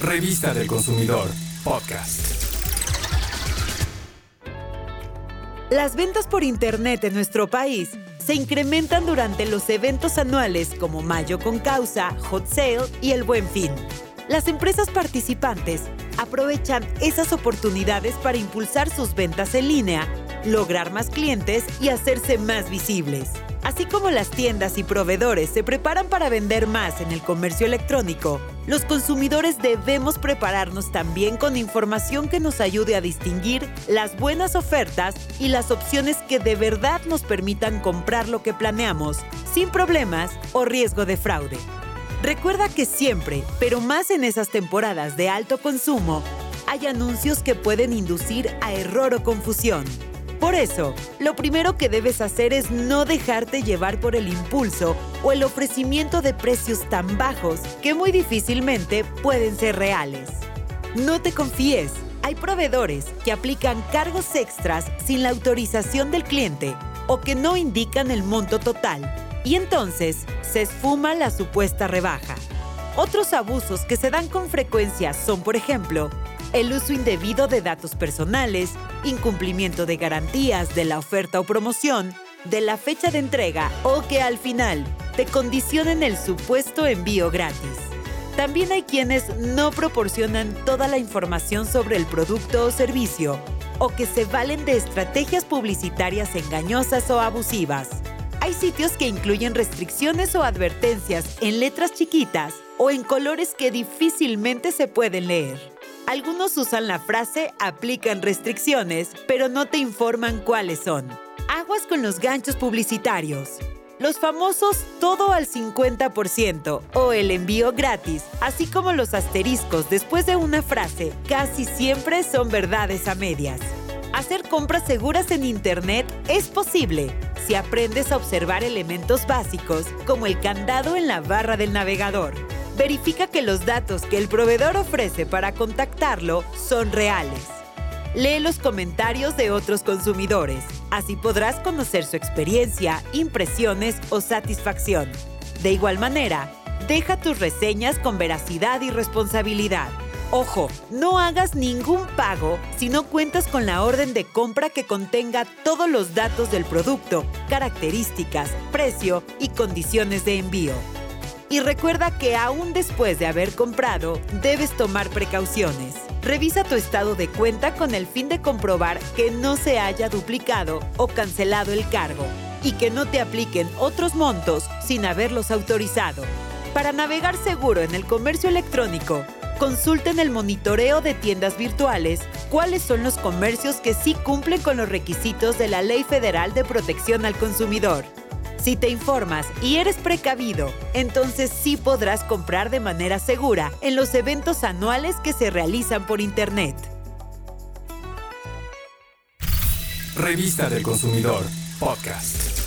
Revista del Consumidor, podcast. Las ventas por Internet en nuestro país se incrementan durante los eventos anuales como Mayo con Causa, Hot Sale y el Buen Fin. Las empresas participantes aprovechan esas oportunidades para impulsar sus ventas en línea, lograr más clientes y hacerse más visibles. Así como las tiendas y proveedores se preparan para vender más en el comercio electrónico, los consumidores debemos prepararnos también con información que nos ayude a distinguir las buenas ofertas y las opciones que de verdad nos permitan comprar lo que planeamos, sin problemas o riesgo de fraude. Recuerda que siempre, pero más en esas temporadas de alto consumo, hay anuncios que pueden inducir a error o confusión. Por eso, lo primero que debes hacer es no dejarte llevar por el impulso o el ofrecimiento de precios tan bajos que muy difícilmente pueden ser reales. No te confíes, hay proveedores que aplican cargos extras sin la autorización del cliente o que no indican el monto total y entonces se esfuma la supuesta rebaja. Otros abusos que se dan con frecuencia son, por ejemplo, el uso indebido de datos personales, incumplimiento de garantías de la oferta o promoción, de la fecha de entrega o que al final te condicionen el supuesto envío gratis. También hay quienes no proporcionan toda la información sobre el producto o servicio o que se valen de estrategias publicitarias engañosas o abusivas. Hay sitios que incluyen restricciones o advertencias en letras chiquitas o en colores que difícilmente se pueden leer. Algunos usan la frase aplican restricciones, pero no te informan cuáles son. Aguas con los ganchos publicitarios. Los famosos todo al 50% o el envío gratis, así como los asteriscos después de una frase, casi siempre son verdades a medias. Hacer compras seguras en Internet es posible si aprendes a observar elementos básicos como el candado en la barra del navegador verifica que los datos que el proveedor ofrece para contactarlo son reales. Lee los comentarios de otros consumidores, así podrás conocer su experiencia, impresiones o satisfacción. De igual manera, deja tus reseñas con veracidad y responsabilidad. Ojo, no hagas ningún pago si no cuentas con la orden de compra que contenga todos los datos del producto, características, precio y condiciones de envío. Y recuerda que aún después de haber comprado, debes tomar precauciones. Revisa tu estado de cuenta con el fin de comprobar que no se haya duplicado o cancelado el cargo y que no te apliquen otros montos sin haberlos autorizado. Para navegar seguro en el comercio electrónico, consulta en el monitoreo de tiendas virtuales cuáles son los comercios que sí cumplen con los requisitos de la Ley Federal de Protección al Consumidor. Si te informas y eres precavido, entonces sí podrás comprar de manera segura en los eventos anuales que se realizan por Internet. Revista del Consumidor, podcast.